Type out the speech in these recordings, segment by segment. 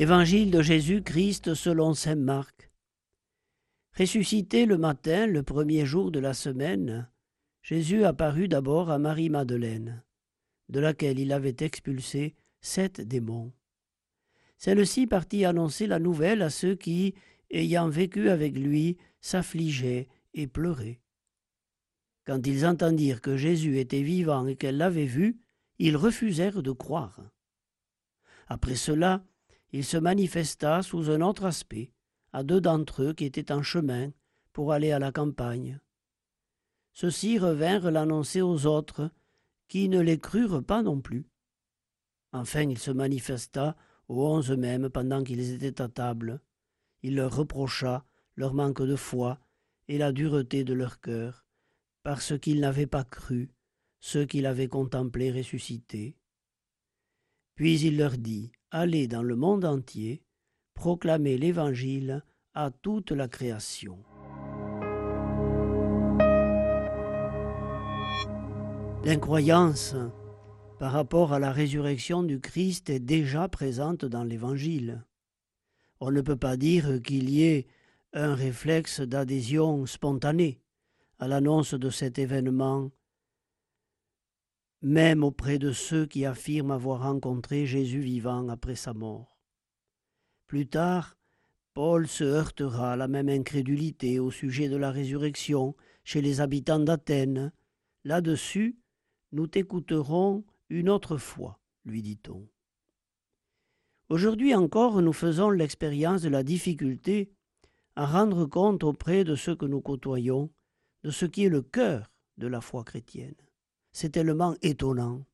Évangile de Jésus-Christ selon saint Marc. Ressuscité le matin, le premier jour de la semaine, Jésus apparut d'abord à Marie-Madeleine, de laquelle il avait expulsé sept démons. Celle-ci partit annoncer la nouvelle à ceux qui, ayant vécu avec lui, s'affligeaient et pleuraient. Quand ils entendirent que Jésus était vivant et qu'elle l'avait vu, ils refusèrent de croire. Après cela, il se manifesta sous un autre aspect à deux d'entre eux qui étaient en chemin pour aller à la campagne. Ceux-ci revinrent l'annoncer aux autres, qui ne les crurent pas non plus. Enfin il se manifesta aux onze mêmes pendant qu'ils étaient à table. Il leur reprocha leur manque de foi et la dureté de leur cœur, parce qu'ils n'avaient pas cru ceux qu'il avait contemplés ressuscités. Puis il leur dit, Allez dans le monde entier, proclamer l'Évangile à toute la création. L'incroyance par rapport à la résurrection du Christ est déjà présente dans l'Évangile. On ne peut pas dire qu'il y ait un réflexe d'adhésion spontanée à l'annonce de cet événement même auprès de ceux qui affirment avoir rencontré Jésus vivant après sa mort. Plus tard, Paul se heurtera à la même incrédulité au sujet de la résurrection chez les habitants d'Athènes. Là-dessus, nous t'écouterons une autre fois, lui dit-on. Aujourd'hui encore, nous faisons l'expérience de la difficulté à rendre compte auprès de ceux que nous côtoyons de ce qui est le cœur de la foi chrétienne. C'est tellement étonnant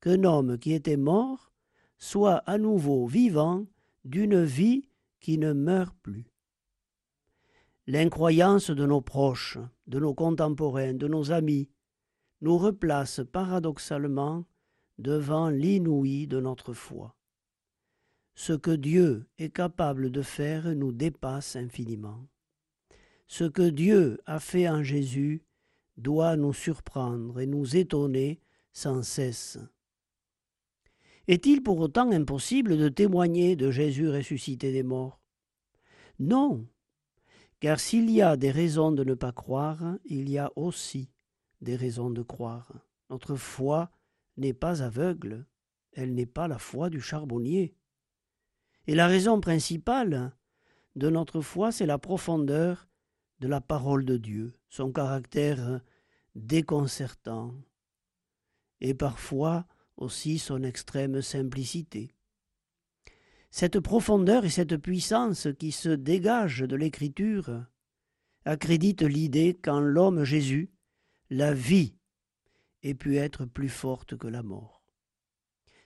qu'un homme qui était mort soit à nouveau vivant d'une vie qui ne meurt plus. L'incroyance de nos proches, de nos contemporains, de nos amis, nous replace paradoxalement devant l'inouï de notre foi. Ce que Dieu est capable de faire nous dépasse infiniment. Ce que Dieu a fait en Jésus doit nous surprendre et nous étonner sans cesse. Est-il pour autant impossible de témoigner de Jésus ressuscité des morts? Non, car s'il y a des raisons de ne pas croire, il y a aussi des raisons de croire. Notre foi n'est pas aveugle, elle n'est pas la foi du charbonnier. Et la raison principale de notre foi, c'est la profondeur de la parole de Dieu, son caractère déconcertant, et parfois aussi son extrême simplicité. Cette profondeur et cette puissance qui se dégagent de l'Écriture accréditent l'idée qu'en l'homme Jésus, la vie ait pu être plus forte que la mort.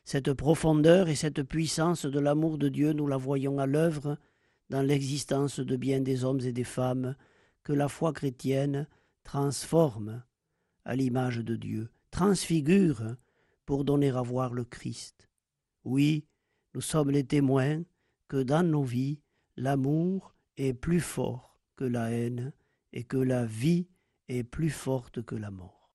Cette profondeur et cette puissance de l'amour de Dieu, nous la voyons à l'œuvre dans l'existence de bien des hommes et des femmes que la foi chrétienne transforme à l'image de Dieu, transfigure pour donner à voir le Christ. Oui, nous sommes les témoins que dans nos vies, l'amour est plus fort que la haine et que la vie est plus forte que la mort.